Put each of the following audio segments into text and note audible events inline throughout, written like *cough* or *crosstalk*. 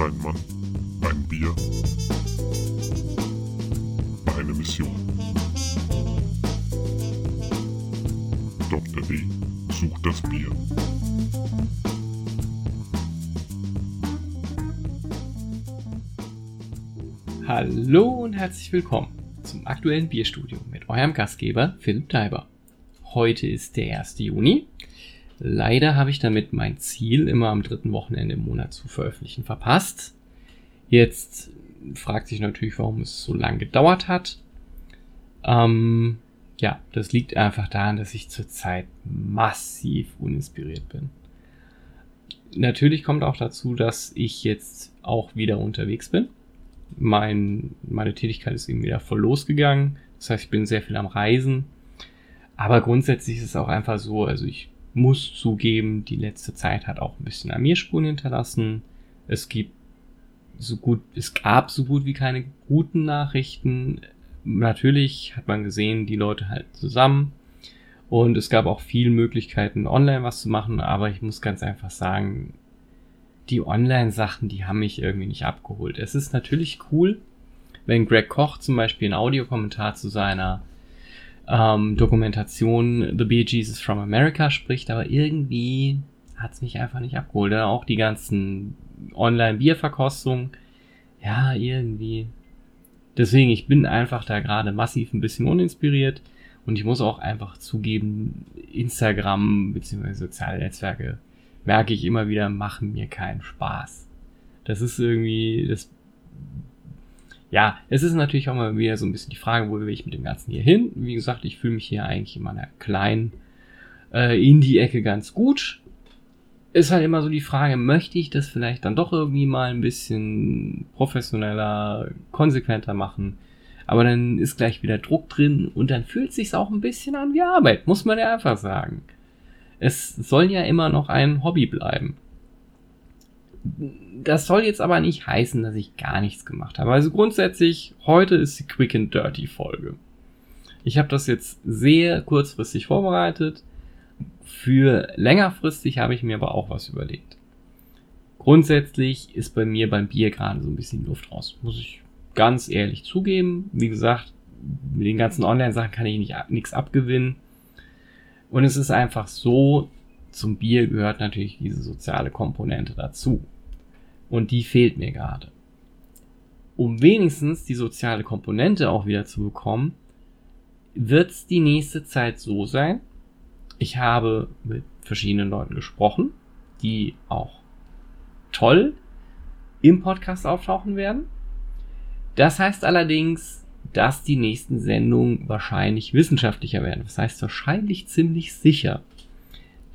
Ein Mann, ein Bier, eine Mission. Dr. D sucht das Bier. Hallo und herzlich willkommen zum aktuellen Bierstudio mit eurem Gastgeber Philipp Teiber. Heute ist der 1. Juni. Leider habe ich damit mein Ziel, immer am dritten Wochenende im Monat zu veröffentlichen, verpasst. Jetzt fragt sich natürlich, warum es so lange gedauert hat. Ähm, ja, das liegt einfach daran, dass ich zurzeit massiv uninspiriert bin. Natürlich kommt auch dazu, dass ich jetzt auch wieder unterwegs bin mein, meine Tätigkeit ist eben wieder voll losgegangen. Das heißt, ich bin sehr viel am Reisen. Aber grundsätzlich ist es auch einfach so, also ich muss zugeben, die letzte Zeit hat auch ein bisschen an mir Spuren hinterlassen. Es gibt so gut, es gab so gut wie keine guten Nachrichten. Natürlich hat man gesehen, die Leute halt zusammen. Und es gab auch viele Möglichkeiten, online was zu machen, aber ich muss ganz einfach sagen, die Online-Sachen, die haben mich irgendwie nicht abgeholt. Es ist natürlich cool, wenn Greg Koch zum Beispiel einen Audiokommentar zu seiner ähm, Dokumentation The Bee Jesus from America spricht, aber irgendwie hat es mich einfach nicht abgeholt. Dann auch die ganzen Online-Bierverkostungen. Ja, irgendwie. Deswegen, ich bin einfach da gerade massiv ein bisschen uninspiriert und ich muss auch einfach zugeben, Instagram bzw. soziale Netzwerke merke ich immer wieder, machen mir keinen Spaß. Das ist irgendwie, das, ja, es ist natürlich auch mal wieder so ein bisschen die Frage, wo will ich mit dem Ganzen hier hin? Wie gesagt, ich fühle mich hier eigentlich in meiner kleinen äh, Indie-Ecke ganz gut. Ist halt immer so die Frage, möchte ich das vielleicht dann doch irgendwie mal ein bisschen professioneller, konsequenter machen? Aber dann ist gleich wieder Druck drin und dann fühlt sich's auch ein bisschen an wie Arbeit, muss man ja einfach sagen. Es soll ja immer noch ein Hobby bleiben. Das soll jetzt aber nicht heißen, dass ich gar nichts gemacht habe. Also grundsätzlich, heute ist die Quick and Dirty Folge. Ich habe das jetzt sehr kurzfristig vorbereitet. Für längerfristig habe ich mir aber auch was überlegt. Grundsätzlich ist bei mir beim Bier gerade so ein bisschen Luft raus. Muss ich ganz ehrlich zugeben. Wie gesagt, mit den ganzen Online-Sachen kann ich nicht, nichts abgewinnen. Und es ist einfach so, zum Bier gehört natürlich diese soziale Komponente dazu. Und die fehlt mir gerade. Um wenigstens die soziale Komponente auch wieder zu bekommen, wird es die nächste Zeit so sein. Ich habe mit verschiedenen Leuten gesprochen, die auch toll im Podcast auftauchen werden. Das heißt allerdings, dass die nächsten Sendungen wahrscheinlich wissenschaftlicher werden. Das heißt wahrscheinlich ziemlich sicher.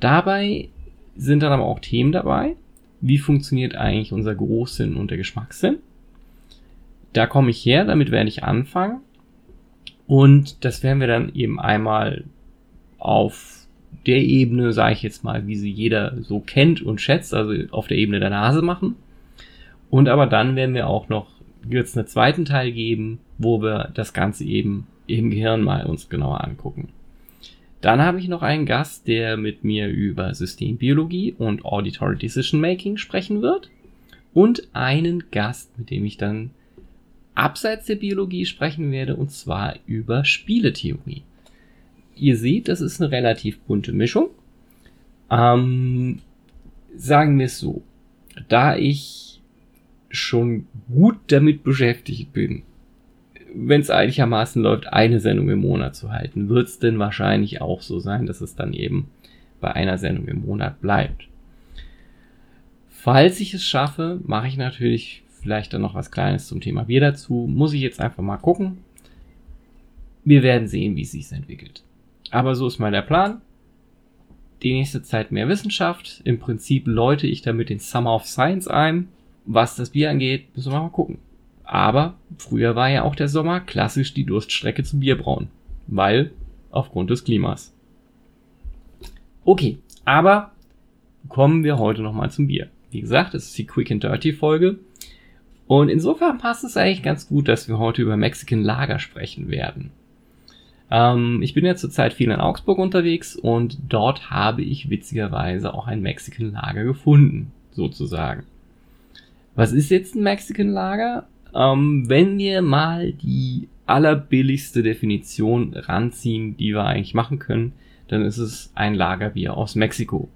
Dabei sind dann aber auch Themen dabei. Wie funktioniert eigentlich unser Geruchssinn und der Geschmackssinn? Da komme ich her, damit werde ich anfangen. Und das werden wir dann eben einmal auf der Ebene, sage ich jetzt mal, wie sie jeder so kennt und schätzt, also auf der Ebene der Nase machen. Und aber dann werden wir auch noch wird es einen zweiten Teil geben, wo wir das Ganze eben im Gehirn mal uns genauer angucken. Dann habe ich noch einen Gast, der mit mir über Systembiologie und Auditory Decision Making sprechen wird. Und einen Gast, mit dem ich dann abseits der Biologie sprechen werde, und zwar über Spieletheorie. Ihr seht, das ist eine relativ bunte Mischung. Ähm, sagen wir es so. Da ich schon gut damit beschäftigt bin, wenn es einigermaßen läuft, eine Sendung im Monat zu halten, wird es denn wahrscheinlich auch so sein, dass es dann eben bei einer Sendung im Monat bleibt. Falls ich es schaffe, mache ich natürlich vielleicht dann noch was Kleines zum Thema Bier dazu. Muss ich jetzt einfach mal gucken. Wir werden sehen, wie es sich entwickelt. Aber so ist mal der Plan. Die nächste Zeit mehr Wissenschaft. Im Prinzip läute ich damit den Summer of Science ein. Was das Bier angeht, müssen wir mal gucken. Aber früher war ja auch der Sommer klassisch die Durststrecke zum Bierbrauen. Weil aufgrund des Klimas. Okay, aber kommen wir heute nochmal zum Bier. Wie gesagt, es ist die Quick and Dirty Folge. Und insofern passt es eigentlich ganz gut, dass wir heute über Mexican Lager sprechen werden. Ähm, ich bin ja zurzeit viel in Augsburg unterwegs und dort habe ich witzigerweise auch ein Mexican Lager gefunden, sozusagen. Was ist jetzt ein Mexican Lager? Ähm, wenn wir mal die allerbilligste Definition ranziehen, die wir eigentlich machen können, dann ist es ein Lagerbier aus Mexiko.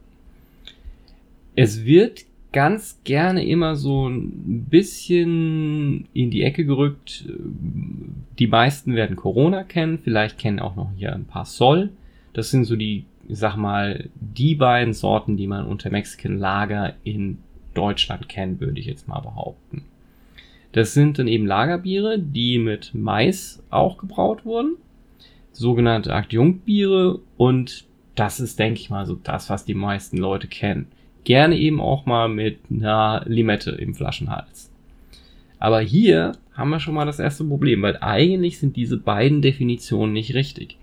Es wird ganz gerne immer so ein bisschen in die Ecke gerückt. Die meisten werden Corona kennen, vielleicht kennen auch noch hier ein paar Sol. Das sind so die, sag mal, die beiden Sorten, die man unter Mexican Lager in Deutschland kennt, würde ich jetzt mal behaupten. Das sind dann eben Lagerbiere, die mit Mais auch gebraut wurden. Sogenannte Adjunktbiere und das ist, denke ich mal, so das, was die meisten Leute kennen. Gerne eben auch mal mit einer Limette im Flaschenhals. Aber hier haben wir schon mal das erste Problem, weil eigentlich sind diese beiden Definitionen nicht richtig.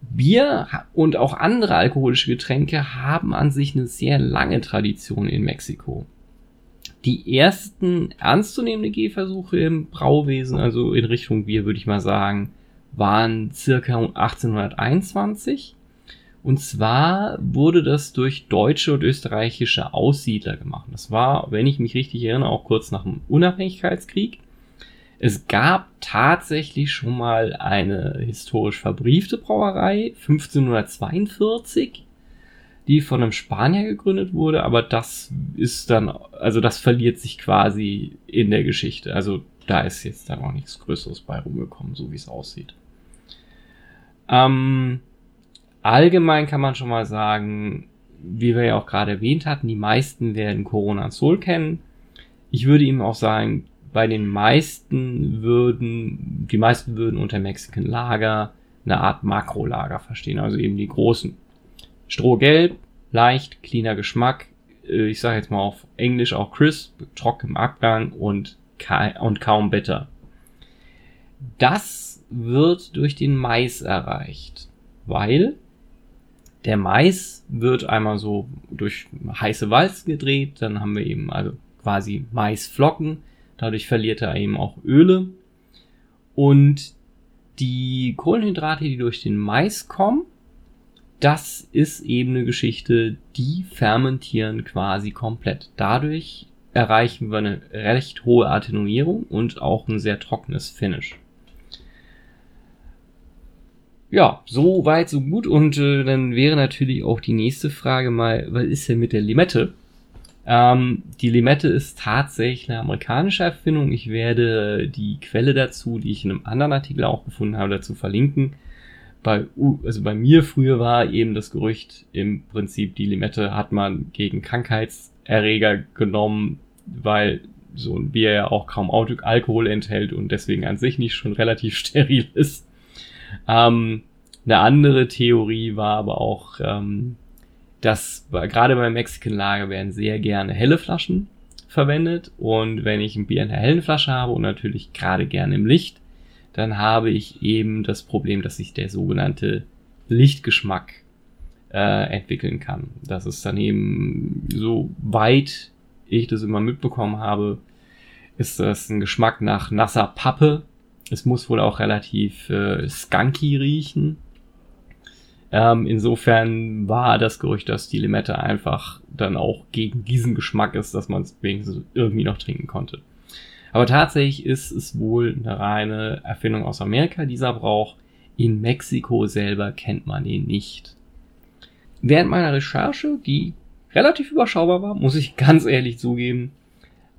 Bier und auch andere alkoholische Getränke haben an sich eine sehr lange Tradition in Mexiko. Die ersten ernstzunehmende Gehversuche im Brauwesen, also in Richtung Bier, würde ich mal sagen, waren circa 1821. Und zwar wurde das durch deutsche und österreichische Aussiedler gemacht. Das war, wenn ich mich richtig erinnere, auch kurz nach dem Unabhängigkeitskrieg. Es gab tatsächlich schon mal eine historisch verbriefte Brauerei 1542, die von einem Spanier gegründet wurde, aber das ist dann, also das verliert sich quasi in der Geschichte. Also da ist jetzt dann auch nichts Größeres bei rumgekommen, so wie es aussieht. Ähm, allgemein kann man schon mal sagen, wie wir ja auch gerade erwähnt hatten, die meisten werden Corona Soul kennen. Ich würde ihm auch sagen, bei den meisten würden, die meisten würden unter Mexican Lager eine Art Makrolager verstehen, also eben die großen. Strohgelb, leicht, cleaner Geschmack, äh, ich sage jetzt mal auf Englisch auch crisp, trocken im Abgang und, ka und kaum bitter. Das wird durch den Mais erreicht, weil der Mais wird einmal so durch heiße Walzen gedreht, dann haben wir eben also quasi Maisflocken, Dadurch verliert er eben auch Öle. Und die Kohlenhydrate, die durch den Mais kommen, das ist eben eine Geschichte, die fermentieren quasi komplett. Dadurch erreichen wir eine recht hohe Attenuierung und auch ein sehr trockenes Finish. Ja, so weit, so gut. Und äh, dann wäre natürlich auch die nächste Frage mal, was ist denn mit der Limette? Ähm, die Limette ist tatsächlich eine amerikanische Erfindung. Ich werde die Quelle dazu, die ich in einem anderen Artikel auch gefunden habe, dazu verlinken. Bei, also bei mir früher war eben das Gerücht im Prinzip, die Limette hat man gegen Krankheitserreger genommen, weil so ein Bier ja auch kaum Alkohol enthält und deswegen an sich nicht schon relativ *laughs* steril ist. Ähm, eine andere Theorie war aber auch, ähm, das gerade beim Mexican Lager werden sehr gerne helle Flaschen verwendet und wenn ich ein Bier in einer hellen Flasche habe und natürlich gerade gerne im Licht, dann habe ich eben das Problem, dass sich der sogenannte Lichtgeschmack äh, entwickeln kann. Das ist dann eben so weit ich das immer mitbekommen habe, ist das ein Geschmack nach nasser Pappe. Es muss wohl auch relativ äh, skunky riechen. Ähm, insofern war das Gerücht, dass die Limette einfach dann auch gegen diesen Geschmack ist, dass man es wenigstens irgendwie noch trinken konnte. Aber tatsächlich ist es wohl eine reine Erfindung aus Amerika, dieser Brauch. In Mexiko selber kennt man ihn nicht. Während meiner Recherche, die relativ überschaubar war, muss ich *laughs* ganz ehrlich zugeben,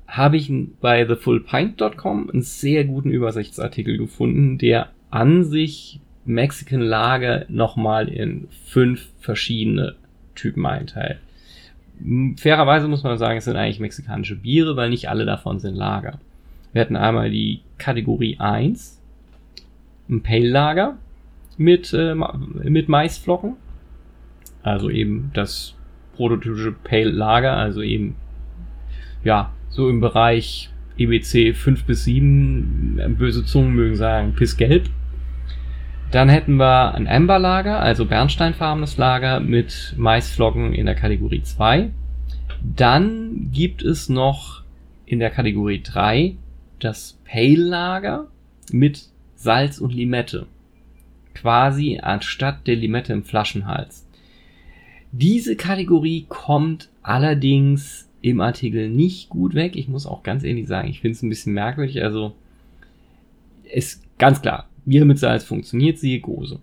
habe ich bei thefullpint.com einen sehr guten Übersichtsartikel gefunden, der an sich Mexican Lager nochmal in fünf verschiedene Typen einteilt. Fairerweise muss man sagen, es sind eigentlich mexikanische Biere, weil nicht alle davon sind Lager. Wir hatten einmal die Kategorie 1, ein Pale Lager mit, äh, mit Maisflocken. Also eben das prototypische Pale Lager, also eben, ja, so im Bereich EBC 5 bis 7, böse Zungen mögen sagen, pissgelb. Dann hätten wir ein Amberlager, also bernsteinfarbenes Lager mit Maisflocken in der Kategorie 2. Dann gibt es noch in der Kategorie 3 das Pale Lager mit Salz und Limette. Quasi anstatt der Limette im Flaschenhals. Diese Kategorie kommt allerdings im Artikel nicht gut weg. Ich muss auch ganz ehrlich sagen, ich finde es ein bisschen merkwürdig. Also, ist ganz klar, Bier mit Salz funktioniert, siehe Gose.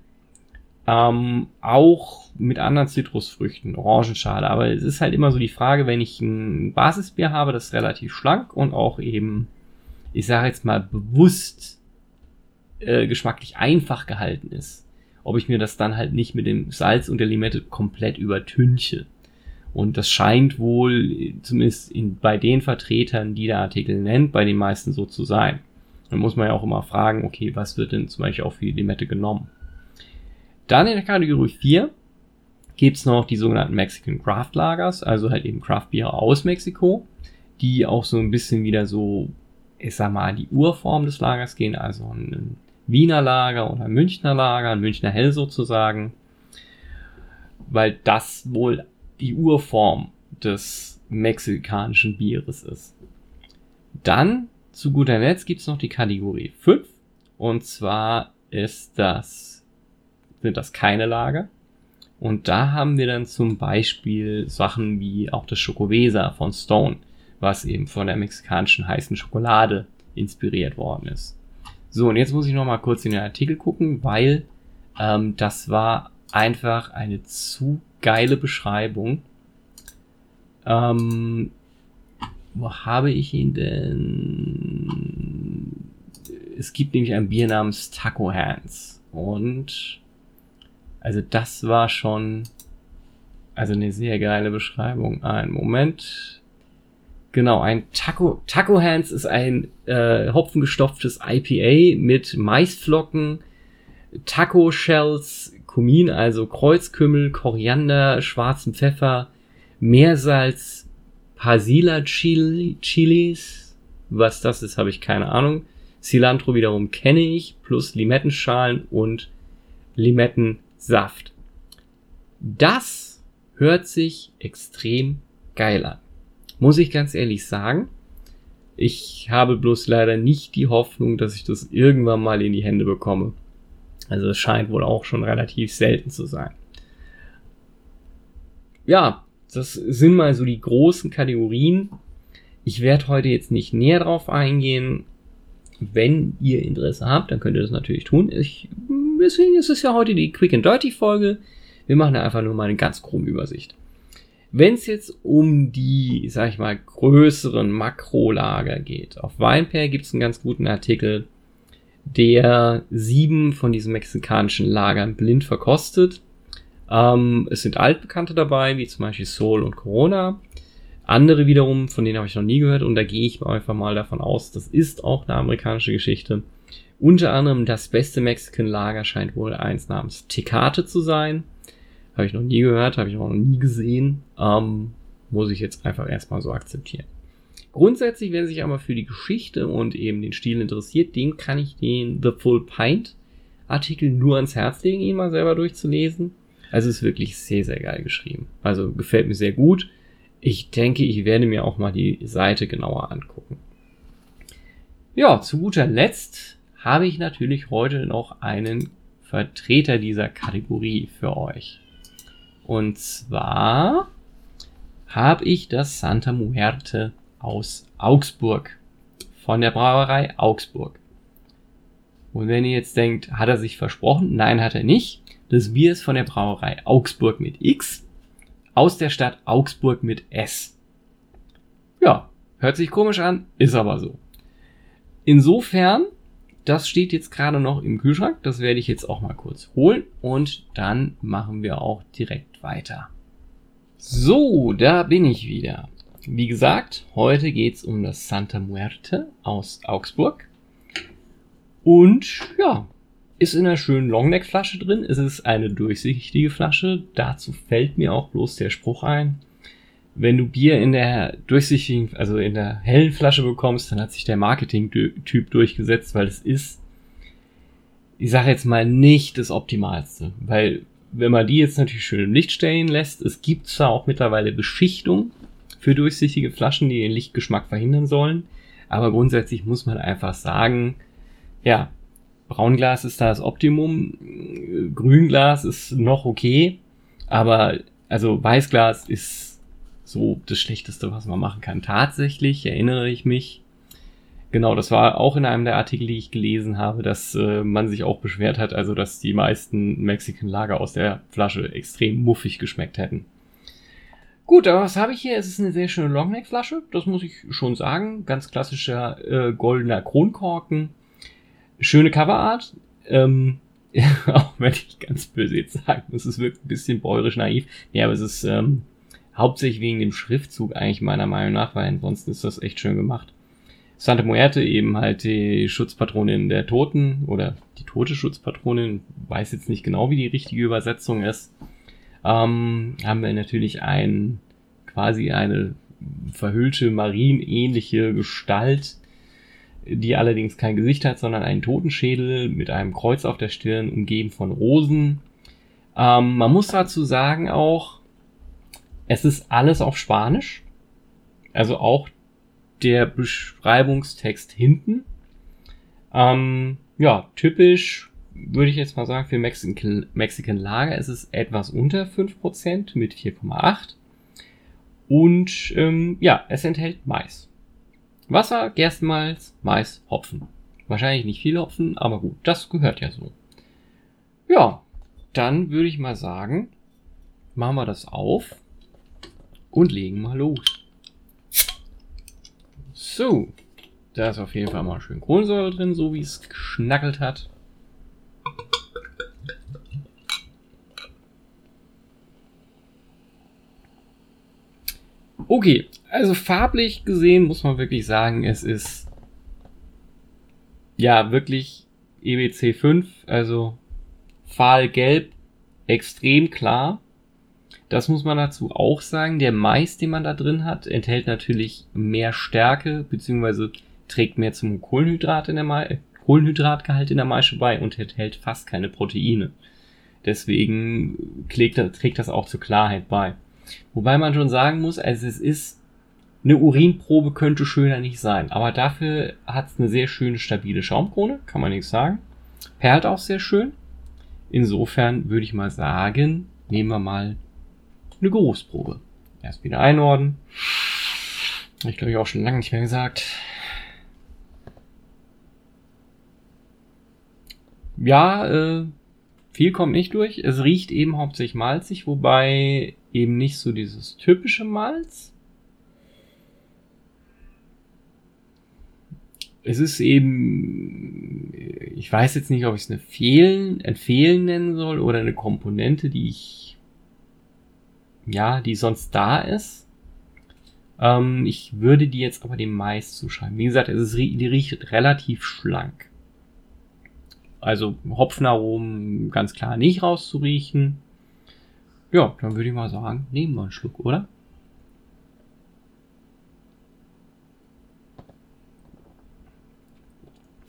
Ähm, auch mit anderen Zitrusfrüchten, Orangenschale. Aber es ist halt immer so die Frage, wenn ich ein Basisbier habe, das relativ schlank und auch eben, ich sage jetzt mal bewusst äh, geschmacklich einfach gehalten ist, ob ich mir das dann halt nicht mit dem Salz und der Limette komplett übertünche. Und das scheint wohl, zumindest in, bei den Vertretern, die der Artikel nennt, bei den meisten so zu sein. Dann muss man ja auch immer fragen, okay, was wird denn zum Beispiel auch für die Limette genommen? Dann in der Kategorie 4 gibt's noch die sogenannten Mexican Craft Lagers, also halt eben Craft Beer aus Mexiko, die auch so ein bisschen wieder so, ich sag mal, die Urform des Lagers gehen, also ein Wiener Lager oder ein Münchner Lager, ein Münchner Hell sozusagen, weil das wohl die Urform des mexikanischen Bieres ist. Dann zu guter Letzt gibt's noch die Kategorie 5 und zwar ist das, sind das keine Lager. Und da haben wir dann zum Beispiel Sachen wie auch das Schokowesa von Stone, was eben von der mexikanischen heißen Schokolade inspiriert worden ist. So, und jetzt muss ich noch mal kurz in den Artikel gucken, weil ähm, das war einfach eine zu geile Beschreibung. Ähm, wo habe ich ihn denn? Es gibt nämlich ein Bier namens Taco Hands. Und also das war schon also eine sehr geile Beschreibung. Ein Moment. Genau, ein Taco, Taco Hands ist ein äh, hopfengestopftes IPA mit Maisflocken, Taco Shells, Kumin, also Kreuzkümmel, Koriander, schwarzem Pfeffer, Meersalz, Pasila Chili, Chilis. Was das ist, habe ich keine Ahnung. Cilantro wiederum kenne ich, plus Limettenschalen und Limettensaft. Das hört sich extrem geil an. Muss ich ganz ehrlich sagen. Ich habe bloß leider nicht die Hoffnung, dass ich das irgendwann mal in die Hände bekomme. Also es scheint wohl auch schon relativ selten zu sein. Ja, das sind mal so die großen Kategorien. Ich werde heute jetzt nicht näher drauf eingehen. Wenn ihr Interesse habt, dann könnt ihr das natürlich tun. Ich, deswegen ist es ja heute die Quick and Dirty Folge. Wir machen einfach nur mal eine ganz grobe Übersicht. Wenn es jetzt um die, sag ich mal, größeren Makrolager geht, auf Weinpair gibt es einen ganz guten Artikel der sieben von diesen mexikanischen Lagern blind verkostet. Ähm, es sind Altbekannte dabei, wie zum Beispiel Soul und Corona. Andere wiederum, von denen habe ich noch nie gehört und da gehe ich einfach mal davon aus, das ist auch eine amerikanische Geschichte. Unter anderem das beste Mexican-Lager scheint wohl eins namens Tecate zu sein. Habe ich noch nie gehört, habe ich auch noch nie gesehen. Ähm, muss ich jetzt einfach erstmal so akzeptieren. Grundsätzlich, wer sich aber für die Geschichte und eben den Stil interessiert, dem kann ich den The Full Pint Artikel nur ans Herz legen, ihn mal selber durchzulesen. Also ist wirklich sehr, sehr geil geschrieben. Also gefällt mir sehr gut. Ich denke, ich werde mir auch mal die Seite genauer angucken. Ja, zu guter Letzt habe ich natürlich heute noch einen Vertreter dieser Kategorie für euch. Und zwar habe ich das Santa Muerte aus Augsburg. Von der Brauerei Augsburg. Und wenn ihr jetzt denkt, hat er sich versprochen? Nein, hat er nicht. Das Bier ist von der Brauerei Augsburg mit X, aus der Stadt Augsburg mit S. Ja, hört sich komisch an, ist aber so. Insofern, das steht jetzt gerade noch im Kühlschrank, das werde ich jetzt auch mal kurz holen und dann machen wir auch direkt weiter. So, da bin ich wieder. Wie gesagt, heute geht's um das Santa Muerte aus Augsburg. Und ja, ist in einer schönen Longneck-Flasche drin. Es ist eine durchsichtige Flasche. Dazu fällt mir auch bloß der Spruch ein. Wenn du Bier in der durchsichtigen, also in der hellen Flasche bekommst, dann hat sich der Marketing-Typ durchgesetzt, weil es ist, ich sage jetzt mal, nicht das Optimalste. Weil, wenn man die jetzt natürlich schön im Licht stellen lässt, es gibt zwar auch mittlerweile Beschichtung, für durchsichtige Flaschen, die den Lichtgeschmack verhindern sollen. Aber grundsätzlich muss man einfach sagen, ja, Braunglas ist da das Optimum, Grünglas ist noch okay, aber also Weißglas ist so das Schlechteste, was man machen kann. Tatsächlich erinnere ich mich, genau, das war auch in einem der Artikel, die ich gelesen habe, dass äh, man sich auch beschwert hat, also dass die meisten Mexican Lager aus der Flasche extrem muffig geschmeckt hätten. Gut, aber was habe ich hier? Es ist eine sehr schöne Longneck-Flasche, das muss ich schon sagen. Ganz klassischer äh, goldener Kronkorken. Schöne Coverart. Ähm, *laughs* auch wenn ich ganz böse jetzt sagen muss, es wirkt ein bisschen bäuerisch naiv. Ja, aber es ist ähm, hauptsächlich wegen dem Schriftzug eigentlich meiner Meinung nach, weil ansonsten ist das echt schön gemacht. Santa Muerte eben halt die Schutzpatronin der Toten oder die tote Schutzpatronin, weiß jetzt nicht genau, wie die richtige Übersetzung ist. Ähm, haben wir natürlich ein quasi eine verhüllte marienähnliche Gestalt, die allerdings kein Gesicht hat, sondern einen Totenschädel mit einem Kreuz auf der Stirn, umgeben von Rosen. Ähm, man muss dazu sagen auch, es ist alles auf Spanisch. Also auch der Beschreibungstext hinten. Ähm, ja, typisch würde ich jetzt mal sagen, für Mexican, Mexican Lager ist es etwas unter 5% mit 4,8. Und ähm, ja, es enthält Mais. Wasser, Gerstenmalz, Mais, Hopfen. Wahrscheinlich nicht viel Hopfen, aber gut, das gehört ja so. Ja, dann würde ich mal sagen, machen wir das auf und legen mal los. So, da ist auf jeden Fall mal schön Kohlensäure drin, so wie es geschnackelt hat. Okay, also farblich gesehen muss man wirklich sagen, es ist ja wirklich EBC 5, also fahlgelb, extrem klar. Das muss man dazu auch sagen. Der Mais, den man da drin hat, enthält natürlich mehr Stärke, beziehungsweise trägt mehr zum Kohlenhydrat in der Ma Kohlenhydratgehalt in der Maische bei und enthält fast keine Proteine. Deswegen trägt das auch zur Klarheit bei. Wobei man schon sagen muss, also es ist, eine Urinprobe könnte schöner nicht sein, aber dafür hat es eine sehr schöne, stabile Schaumkrone, kann man nichts sagen. Perlt auch sehr schön. Insofern würde ich mal sagen, nehmen wir mal eine Geruchsprobe. Erst wieder einordnen. Ich glaube, ich auch schon lange nicht mehr gesagt. Ja, äh, viel kommt nicht durch. Es riecht eben hauptsächlich malzig, wobei eben nicht so dieses typische Malz. Es ist eben, ich weiß jetzt nicht, ob ich es eine Fehlen, ein Fehlen nennen soll oder eine Komponente, die ich, ja, die sonst da ist. Ähm, ich würde die jetzt aber dem Mais zuschreiben. Wie gesagt, es ist, die riecht relativ schlank. Also Hopfenaromen ganz klar nicht rauszuriechen. Ja, dann würde ich mal sagen, nehmen wir einen Schluck, oder?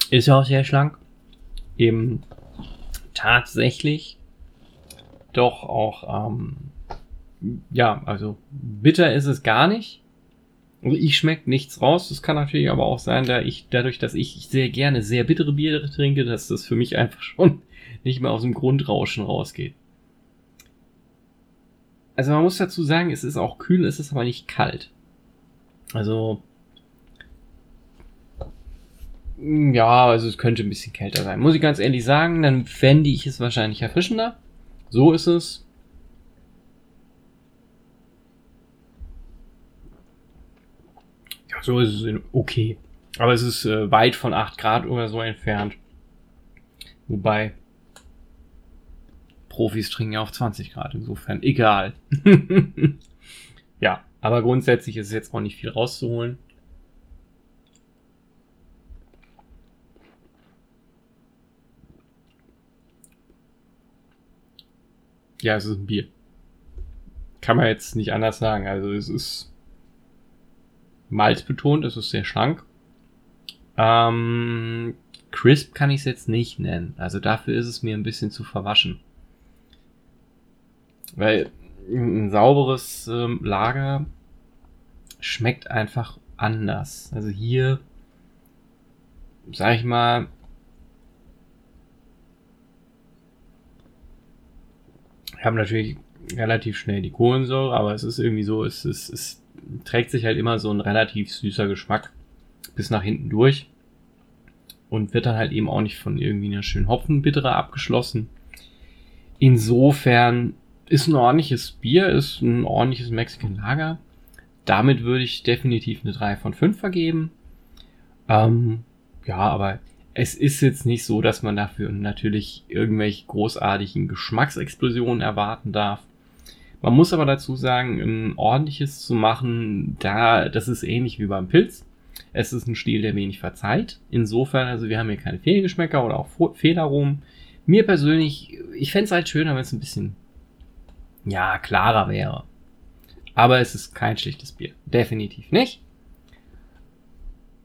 Ist ja auch sehr schlank. Eben tatsächlich doch auch, ähm, ja, also bitter ist es gar nicht. Also ich schmecke nichts raus. Das kann natürlich aber auch sein, da ich, dadurch, dass ich sehr gerne sehr bittere Biere trinke, dass das für mich einfach schon nicht mehr aus dem Grundrauschen rausgeht. Also man muss dazu sagen, es ist auch kühl, es ist aber nicht kalt. Also ja, also es könnte ein bisschen kälter sein. Muss ich ganz ehrlich sagen, dann fände ich es wahrscheinlich erfrischender. So ist es. So ist es okay. Aber es ist äh, weit von 8 Grad oder so entfernt. Wobei Profis trinken ja auf 20 Grad, insofern egal. *laughs* ja, aber grundsätzlich ist es jetzt auch nicht viel rauszuholen. Ja, es ist ein Bier. Kann man jetzt nicht anders sagen. Also es ist malzbetont, es ist sehr schlank. Ähm, crisp kann ich es jetzt nicht nennen. Also dafür ist es mir ein bisschen zu verwaschen. Weil ein sauberes ähm, Lager schmeckt einfach anders. Also hier, sag ich mal, wir haben natürlich relativ schnell die Kohlensäure, aber es ist irgendwie so, es, es, es trägt sich halt immer so ein relativ süßer Geschmack bis nach hinten durch und wird dann halt eben auch nicht von irgendwie einer schönen Hopfenbittere abgeschlossen. Insofern ist ein ordentliches Bier, ist ein ordentliches Mexican Lager. Damit würde ich definitiv eine 3 von 5 vergeben. Ähm, ja, aber es ist jetzt nicht so, dass man dafür natürlich irgendwelche großartigen Geschmacksexplosionen erwarten darf. Man muss aber dazu sagen, ein ordentliches zu machen, da, das ist ähnlich wie beim Pilz. Es ist ein Stil, der wenig verzeiht. Insofern, also wir haben hier keine Fehlgeschmäcker oder auch Fehlaromen. Mir persönlich, ich fände es halt schöner, wenn es ein bisschen, ja, klarer wäre. Aber es ist kein schlechtes Bier. Definitiv nicht.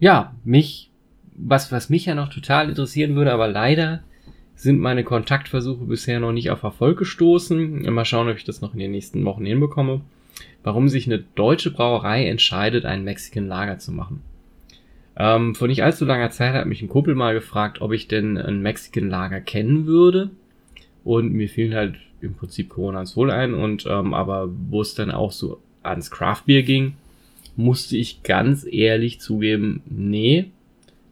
Ja, mich, was, was mich ja noch total interessieren würde, aber leider sind meine Kontaktversuche bisher noch nicht auf Erfolg gestoßen. Mal schauen, ob ich das noch in den nächsten Wochen hinbekomme. Warum sich eine deutsche Brauerei entscheidet, einen Mexican Lager zu machen. Ähm, vor nicht allzu langer Zeit hat mich ein Kumpel mal gefragt, ob ich denn ein Mexican Lager kennen würde. Und mir fielen halt im Prinzip Corona ins Wohl ein. Und ähm, aber wo es dann auch so ans Craft Beer ging, musste ich ganz ehrlich zugeben, nee,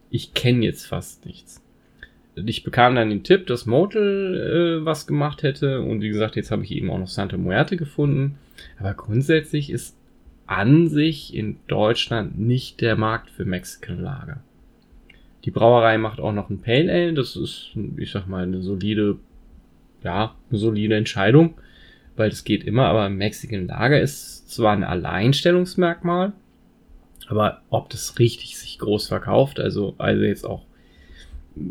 ich kenne jetzt fast nichts. Ich bekam dann den Tipp, dass Motel äh, was gemacht hätte. Und wie gesagt, jetzt habe ich eben auch noch Santa Muerte gefunden. Aber grundsätzlich ist an sich in Deutschland nicht der Markt für Mexican Lager. Die Brauerei macht auch noch ein Pale Ale, das ist, ich sag mal, eine solide, ja, eine solide Entscheidung, weil das geht immer, aber Mexican Lager ist zwar ein Alleinstellungsmerkmal, aber ob das richtig sich groß verkauft, also, also jetzt auch,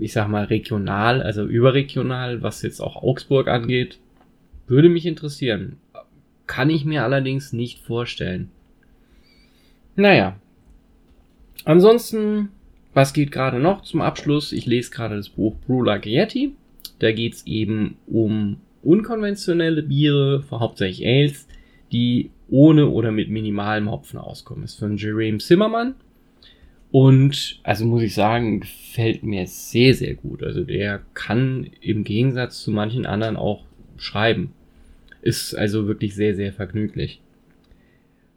ich sag mal, regional, also überregional, was jetzt auch Augsburg angeht, würde mich interessieren. Kann ich mir allerdings nicht vorstellen. Naja. Ansonsten, was geht gerade noch zum Abschluss? Ich lese gerade das Buch Brula Gietti. Da geht es eben um unkonventionelle Biere, hauptsächlich Ales, die ohne oder mit minimalem Hopfen auskommen. Das ist von Jerome Zimmermann. Und also muss ich sagen, gefällt mir sehr, sehr gut. Also der kann im Gegensatz zu manchen anderen auch schreiben. Ist also wirklich sehr, sehr vergnüglich.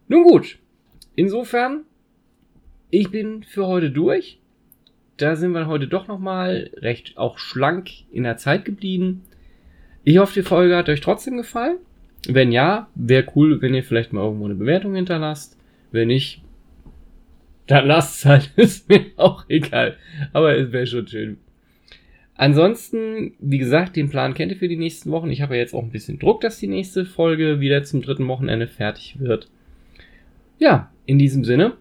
Nun gut, Insofern, ich bin für heute durch. Da sind wir heute doch nochmal recht auch schlank in der Zeit geblieben. Ich hoffe, die Folge hat euch trotzdem gefallen. Wenn ja, wäre cool, wenn ihr vielleicht mal irgendwo eine Bewertung hinterlasst. Wenn nicht, dann lasst es halt. *laughs* Ist mir auch egal. Aber es wäre schon schön. Ansonsten, wie gesagt, den Plan kennt ihr für die nächsten Wochen. Ich habe ja jetzt auch ein bisschen Druck, dass die nächste Folge wieder zum dritten Wochenende fertig wird. Ja, in diesem Sinne,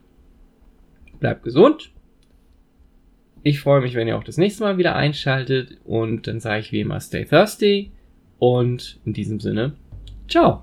bleibt gesund. Ich freue mich, wenn ihr auch das nächste Mal wieder einschaltet und dann sage ich wie immer Stay Thirsty und in diesem Sinne, ciao.